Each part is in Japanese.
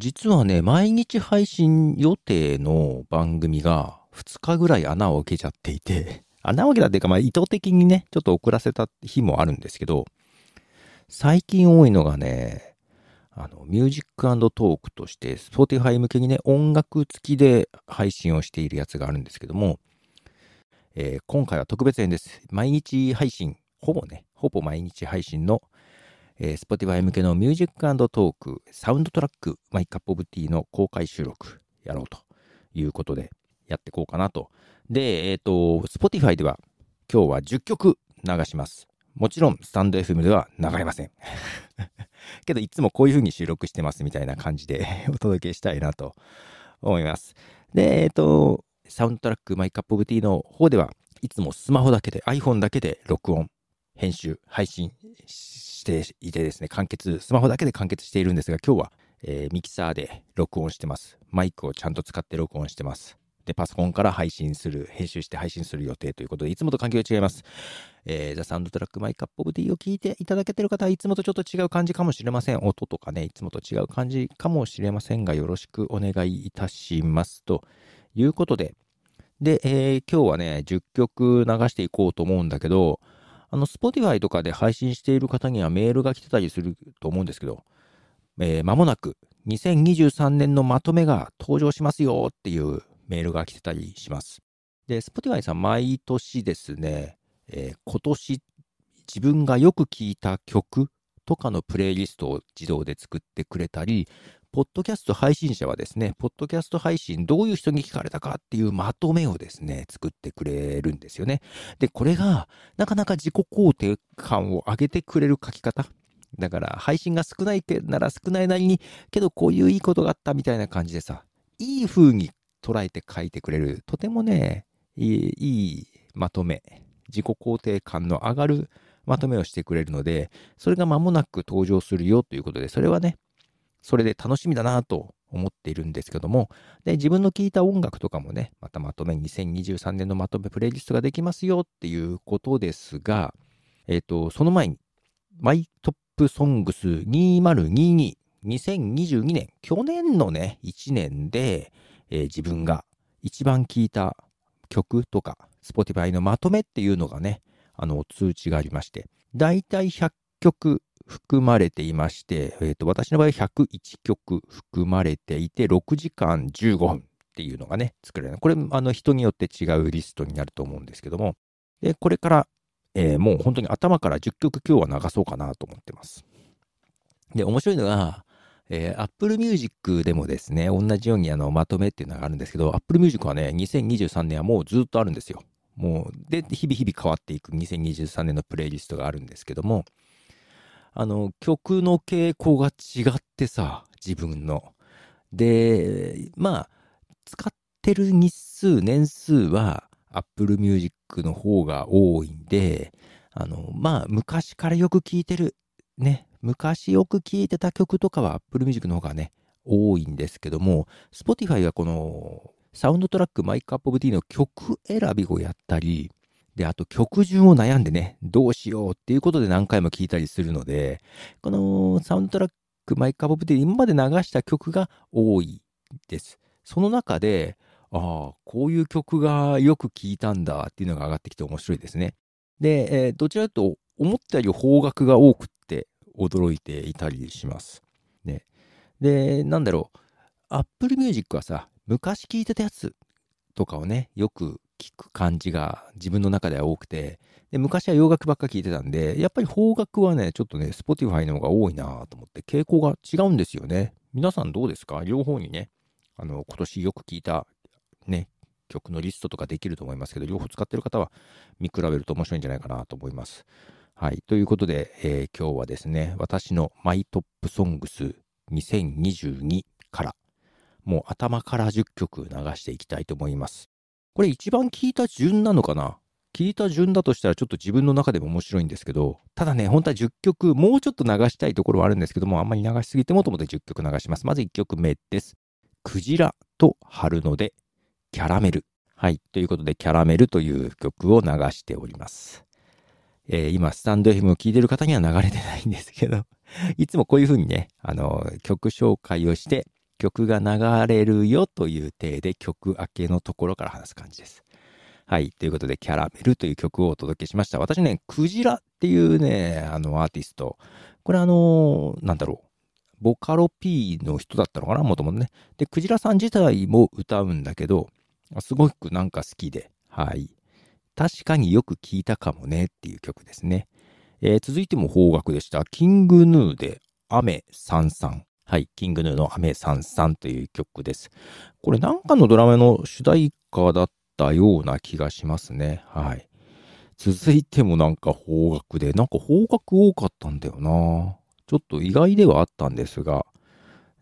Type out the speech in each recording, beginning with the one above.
実はね、毎日配信予定の番組が2日ぐらい穴を開けちゃっていて、穴を開けたっていうか、まあ意図的にね、ちょっと遅らせた日もあるんですけど、最近多いのがね、あの、ミュージックトークとして、Spotify 向けにね、音楽付きで配信をしているやつがあるんですけども、えー、今回は特別編です。毎日配信、ほぼね、ほぼ毎日配信の、えー、Spotify 向けのミュージックトーク、 Soundtrack、My Cup of Tea の公開収録やろうということでやっていこうかなと。で、えっ、ー、と、Spotify では今日は10曲流します。もちろん、 stand.fm では流れません。けど、いつもこういう風に収録してますみたいな感じで お届けしたいなと思います。で、えっ、ー、と、 Soundtrack My Cup of Tea の方ではいつもスマホだけで iPhone だけで録音、編集、配信していてですね、完結、スマホだけで完結しているんですが今日は、えー、ミキサーで録音してます。マイクをちゃんと使って録音してます。で、パソコンから配信する、編集して配信する予定ということで、いつもと環境が違います。えー、 The Soundtrack My Cup of Tea を聞いていただけてる方はいつもとちょっと違う感じかもしれません。音とかね、いつもと違う感じかもしれませんが、よろしくお願いいたします。ということで、で、えー、今日はね、10曲流していこうと思うんだけど、あの、Spotify とかで配信している方にはメールが来てたりすると思うんですけど、えー、間もなく2023年のまとめが登場しますよっていうメールが来てたりします。で、Spotify さん毎年ですね、えー、今年自分がよく聴いた曲とかのプレイリストを自動で作ってくれたり、ポッドキャスト配信者はですね、ポッドキャスト配信どういう人に聞かれたかっていうまとめをですね、作ってくれるんですよね。で、これがなかなか自己肯定感を上げてくれる書き方。だから配信が少ないなら少ないなりに、けどこういういいことがあったみたいな感じでさ、いい風に捉えて書いてくれる、とてもね、いいいいまとめ、自己肯定感の上がるまとめをしてくれるので、それが間もなく登場するよということで、それはね、それで楽しみだなと思っているんですけども、で、自分の聴いた音楽とかもね、またまとめ、2023年のまとめプレイリストができますよっていうことですが、えっ、ー、と、その前に、マイトップソングス2022、2022年、去年のね、1年で、えー、自分が一番聴いた曲とか、Spotify のまとめっていうのがね、あの、通知がありまして、だいたい100曲含まれていまして、えーと、私の場合101曲含まれていて、6時間15分っていうのがね、作れる。これ、あの、人によって違うリストになると思うんですけども、で、これから、えー、もう本当に頭から10曲今日は流そうかなと思ってます。で、面白いのが、えー、Apple Music でもですね、同じようにあのまとめっていうのがあるんですけど、Apple Music はね、2023年はもうずっとあるんですよ。もう、で、日々日々変わっていく2023年のプレイリストがあるんですけども、あの、曲の傾向が違ってさ、自分の。で、まあ、使ってる日数、年数は Apple Music の方が多いんで、あの、まあ、昔からよく聴いてる、ね、昔よく聴いてた曲とかは Apple Music の方がね、多いんですけども、Spotify はこの Soundtrack My Cup of Tea の曲選びをやったり、で、あと曲順を悩んでね、どうしようっていうことで何回も聴いたりするので、この Soundtrack My Cup of Tea 今まで流した曲が多いです。その中で、ああ、こういう曲がよく聴いたんだっていうのが上がってきて面白いですね。で、えー、どちらかとと思ったより方角が多くって驚いていたりします。ね。で、なんだろう。Apple Music はさ、昔聴いてたやつとかをね、よく聞く感じが自分の中では多くて、で昔は洋楽ばっか聞いてたんで、やっぱり邦楽はね、ちょっとね、Spotify の方が多いなと思って、傾向が違うんですよね。皆さんどうですか？両方にね、あの、今年よく聞いたね、曲のリストとかできると思いますけど、両方使ってる方は見比べると面白いんじゃないかなと思います。はい。ということで、えー、今日はですね、私のマイトップソングス2022から、もう頭から10曲流していきたいと思います。これ一番聞いた順なのかな？聞いた順だとしたらちょっと自分の中でも面白いんですけど、ただね、本当は10曲、もうちょっと流したいところはあるんですけども、あんまり流しすぎてもと思って10曲流します。まず1曲目です。クジラと春のでキャラメル。はい。ということで、キャラメルという曲を流しております。えー、今、スタンド FM を聴いてる方には流れてないんですけど、いつもこういう風にね、あの、曲紹介をして、曲が流れるよという体で曲明けのところから話す感じです。はい。ということで、キャラメルという曲をお届けしました。私ね、クジラっていうね、あの、アーティスト。これあの、なんだろう。ボカロ P の人だったのかなもともとね。で、クジラさん自体も歌うんだけど、すごくなんか好きで、はい。確かによく聞いたかもねっていう曲ですね。えー、続いても方角でした。キングヌーで雨さんさん。はい。キングヌーの雨さんさんという曲です。これなんかのドラマの主題歌だったような気がしますね。はい。続いてもなんか方角で、なんか方角多かったんだよな。ちょっと意外ではあったんですが、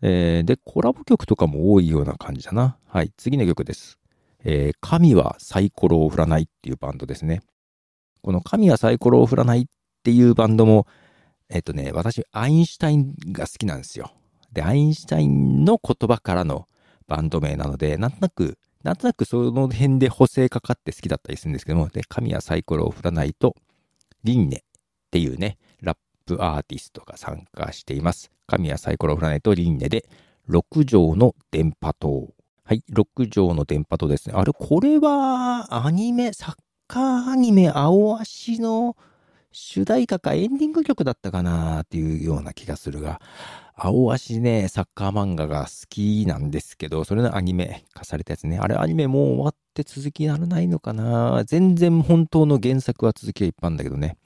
えー、で、コラボ曲とかも多いような感じだな。はい。次の曲です。えー、神はサイコロを振らないっていうバンドですね。この神はサイコロを振らないっていうバンドも、えっ、とね、私、アインシュタインが好きなんですよ。で、アインシュタインの言葉からのバンド名なので、なんとなく、なんとなくその辺で補正かかって好きだったりするんですけども、で、神はサイコロを振らないと、リンネっていうね、ラップアーティストが参加しています。神はサイコロを振らないと、リンネで、6畳の電波塔はい、6畳の電波塔ですね。あれ、これは、アニメ、サッカーアニメ、青足の主題歌かエンディング曲だったかなっていうような気がするが、青足ね、サッカー漫画が好きなんですけど、それのアニメ化されたやつね。あれ、アニメもう終わって続きならないのかな？全然本当の原作は続きがいっぱいんだけどね。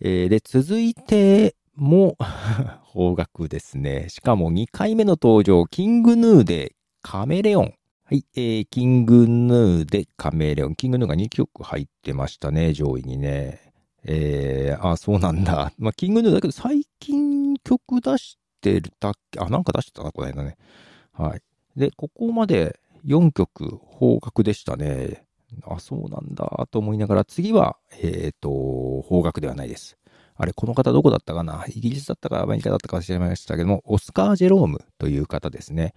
えー、で、続いても 方角ですね。しかも2回目の登場、キングヌーでカメレオン。はい、えー、キングヌーでカメレオン。キングヌーが2曲入ってましたね、上位にね。えー、あ、そうなんだ。まあ、キングヌーだけど、最近曲出してるだけ、あ、なんか出してたな、この間ね。はい。で、ここまで4曲、方角でしたね。あ、そうなんだ、と思いながら、次は、えっ、ー、と、方角ではないです。あれ、この方どこだったかな？イギリスだったかアメリカだったか忘れましたけども、オスカー・ジェロームという方ですね。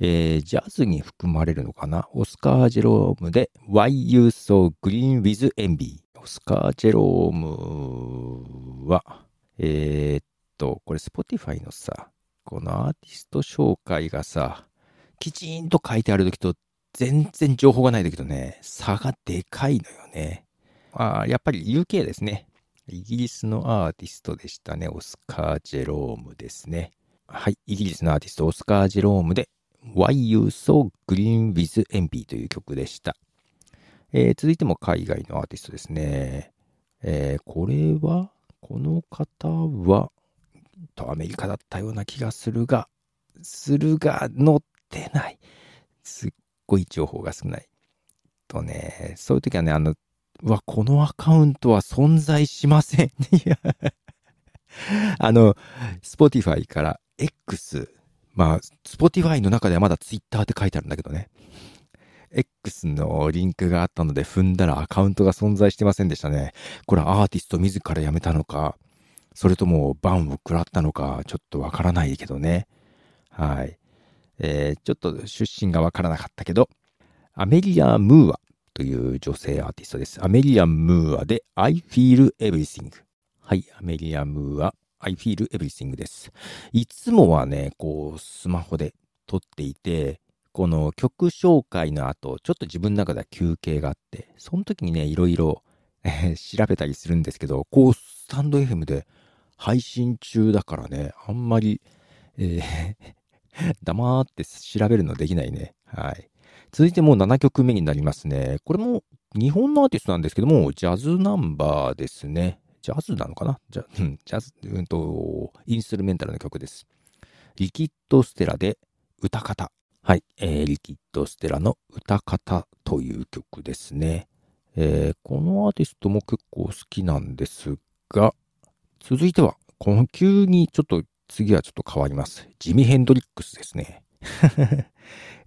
えー、ジャズに含まれるのかな？オスカー・ジェロームで Why You So Green with Envy。スカー・ジェロームは、えー、っと、これ Spotify のさ、このアーティスト紹介がさ、きちんと書いてある時と全然情報がない時とね、差がでかいのよね。あやっぱり UK ですね。イギリスのアーティストでしたね。オスカー・ジェロームですね。はい。イギリスのアーティスト、オスカー・ジェロームで Why You So Green with Envy という曲でした。えー、続いても海外のアーティストですね。えー、これは、この方は、とアメリカだったような気がするが、するが載ってない。すっごい情報が少ない。とね、そういう時はね、あの、うわ、このアカウントは存在しません。い やあの、Spotify から X まあ、Spotify の中ではまだ Twitter って書いてあるんだけどね。X のリンクがあったので踏んだらアカウントが存在してませんでしたね。これアーティスト自ら辞めたのか、それともバンを食らったのか、ちょっとわからないけどね。はい。えー、ちょっと出身がわからなかったけど、アメリア・ムーアという女性アーティストです。アメリア・ムーアで I Feel Everything。はい、アメリア・ムーア I feel everything です。いつもはね、こう、スマホで撮っていて、この曲紹介の後、ちょっと自分の中では休憩があって、その時にね、いろいろ、えー、調べたりするんですけど、こう、スタンド FM で配信中だからね、あんまり、えー、黙って調べるのできないね。はい。続いてもう7曲目になりますね。これも日本のアーティストなんですけども、ジャズナンバーですね。ジャズなのかな？ジャ, うん、ジャズ、うんと、インストゥルメンタルの曲です。リキッドステラで歌方。はい、えー、リキッドステラの歌方という曲ですね。えー、このアーティストも結構好きなんですが、続いては、この急にちょっと次はちょっと変わります。ジミ・ヘンドリックスですね。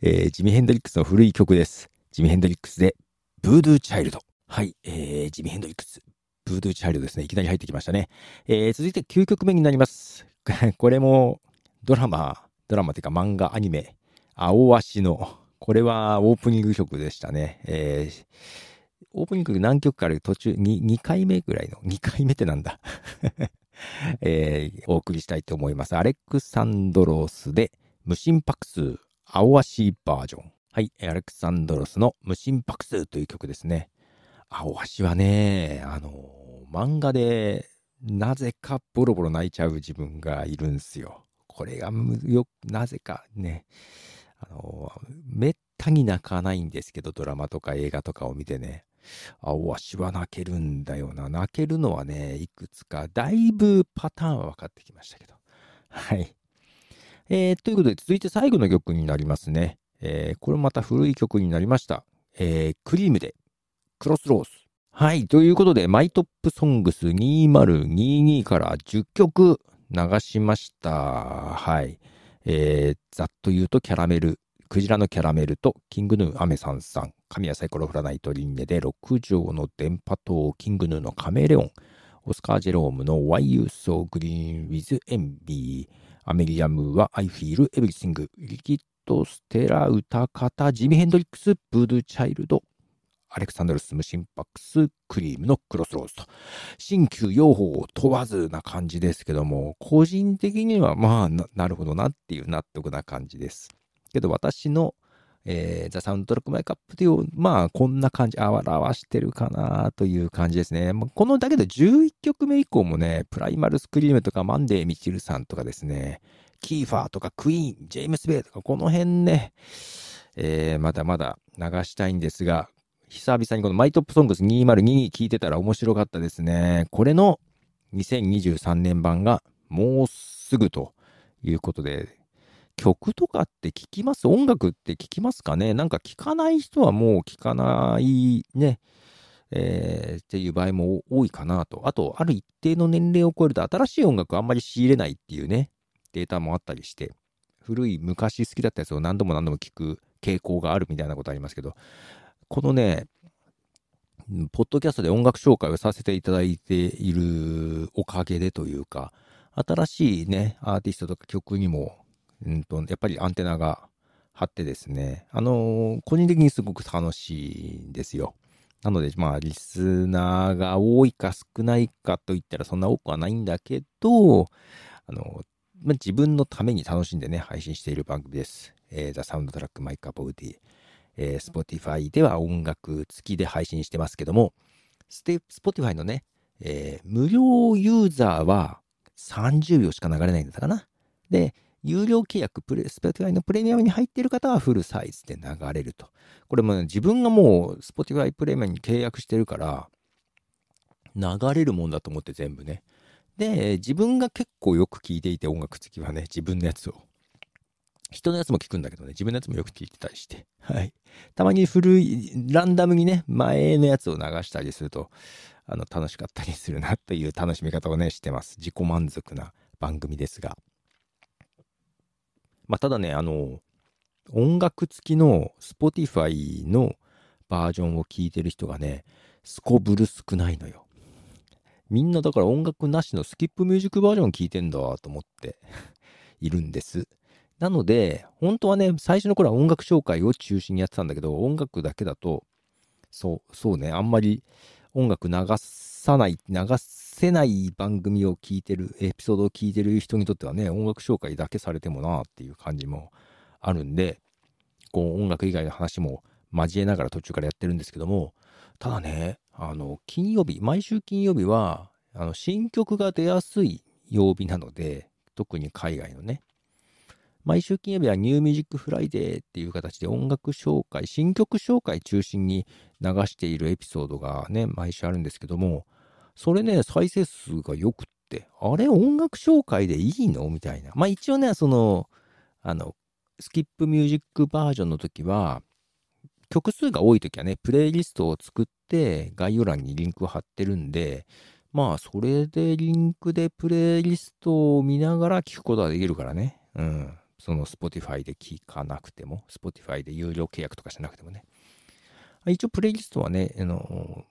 えー、ジミ・ヘンドリックスの古い曲です。ジミ・ヘンドリックスで、 Voodoo Child。はい、えー、ジミ・ヘンドリックス、 Voodoo Child ですね。いきなり入ってきましたね。えー、続いて9曲目になります。これもドラマ、ドラマというか漫画、アニメ、青足の、これはオープニング曲でしたね。えー、オープニング何曲かある途中に2回目ぐらいの、2回目ってなんだ？えー、お送りしたいと思います。アレクサンドロスで無心拍数、青足バージョン。はい、アレクサンドロスの無心拍数という曲ですね。青足はね、あの、漫画でなぜかボロボロ泣いちゃう自分がいるんすよ。これがよ、なぜかね、あの、めったに泣かないんですけど、ドラマとか映画とかを見てね。青足は泣けるんだよな。泣けるのはね、いくつか、だいぶパターンは分かってきましたけど。はい。えー、ということで、続いて最後の曲になりますね。えー、これまた古い曲になりました。えー、クリームで、クロスロース。はい。ということで、マイトップソングス2022から10曲流しました。はい。えー、ざっと言うと、キャラメル、クジラのキャラメルと、キングヌーアメサンさん、神谷サイコロフラナイトリンネで、6畳の電波塔、キングヌーのカメレオン、オスカー・ジェロームの Why You So Green with Envy、アメリアムは I Feel Everything、リキッド・ステラ・泡沫、ジミ・ヘンドリックス、 Voodoo Child、アレクサンドロス無心拍数、クリームの Crossroads と、新旧洋邦を問わずな感じですけども、個人的にはまあな、なるほどなっていう納得な感じです。けど私の、えー、 The Soundtrack My Cup of Tea でいう、まあこんな感じ、表してるかなという感じですね。このだけど11曲目以降もね、プライマルスクリームとかマンデー・ミチルさんとかですね、キーファーとかクイーン、ジェームス・ベイとかこの辺ね、えー、まだまだ流したいんですが、久々にこのマイトップソングス2022聞いてたら面白かったですね。これの2023年版がもうすぐということで、曲とかって聞きます？音楽って聞きますかね？なんか聞かない人はもう聞かないね、えー、っていう場合も多いかなと。あと、ある一定の年齢を超えると新しい音楽あんまり仕入れないっていうね、データもあったりして、古い昔好きだったやつを何度も何度も聞く傾向があるみたいなことありますけど、このね、ポッドキャストで音楽紹介をさせていただいているおかげでというか、新しいね、アーティストとか曲にも、うんと、やっぱりアンテナが張ってですね、あのー、個人的にすごく楽しいんですよ。なので、まあ、リスナーが多いか少ないかと言ったらそんな多くはないんだけど、あの、まあ、自分のために楽しんでね、配信している番組です。えー、ザ・サウンドトラック・マイ・カポウディ。えー、Spotify では音楽付きで配信してますけども、ステ Spotify のね、えー、無料ユーザーは30秒しか流れないんだったかな。で、有料契約、プレ Spotify のプレミアムに入っている方はフルサイズで流れると。これも、ね、自分がもう Spotify プレミアムに契約してるから、流れるもんだと思って全部ね。で、自分が結構よく聴いていて音楽付きはね、自分のやつを。人のやつも聞くんだけどね、自分のやつもよく聞いてたりして。はい。たまに古い、ランダムにね、前のやつを流したりすると、あの、楽しかったりするなっていう楽しみ方をね、してます。自己満足な番組ですが。まあ、ただね、あの、音楽付きの Spotify のバージョンを聞いてる人がね、すこぶる少ないのよ。みんなだから音楽なしのスキップミュージックバージョン聞いてんだと思っているんです。なので、本当はね、最初の頃は音楽紹介を中心にやってたんだけど、音楽だけだと、そう、そうね、あんまり音楽流さない、流せない番組を聞いてる、エピソードを聞いてる人にとってはね、音楽紹介だけされてもなっていう感じもあるんで、こう音楽以外の話も交えながら途中からやってるんですけども、ただね、あの、金曜日、毎週金曜日は、あの、新曲が出やすい曜日なので、特に海外のね、毎週金曜日は New Music Friday っていう形で音楽紹介、新曲紹介中心に流しているエピソードがね、毎週あるんですけども、それね、再生数が良くって、あれ音楽紹介でいいの？みたいな。まあ一応ね、その、あの、スキップミュージックバージョンの時は、曲数が多い時はね、プレイリストを作って概要欄にリンクを貼ってるんで、まあ、それでリンクでプレイリストを見ながら聞くことができるからね。うん。その Spotify で聞かなくても、Spotify で有料契約とかしなくてもね。一応プレイリストはね、あの、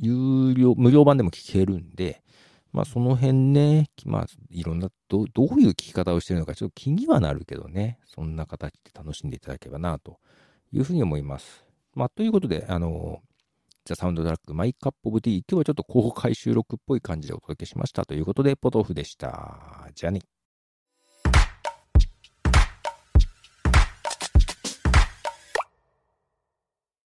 有料、無料版でも聞けるんで、まあその辺ね、まあいろんなど、どういう聞き方をしてるのかちょっと気にはなるけどね、そんな形で楽しんでいただければなというふうに思います。まあということで、あの、 The Soundtrack My Cup of Tea、今日はちょっと公開収録っぽい感じでお届けしましたということで、ポトフでした。じゃあね。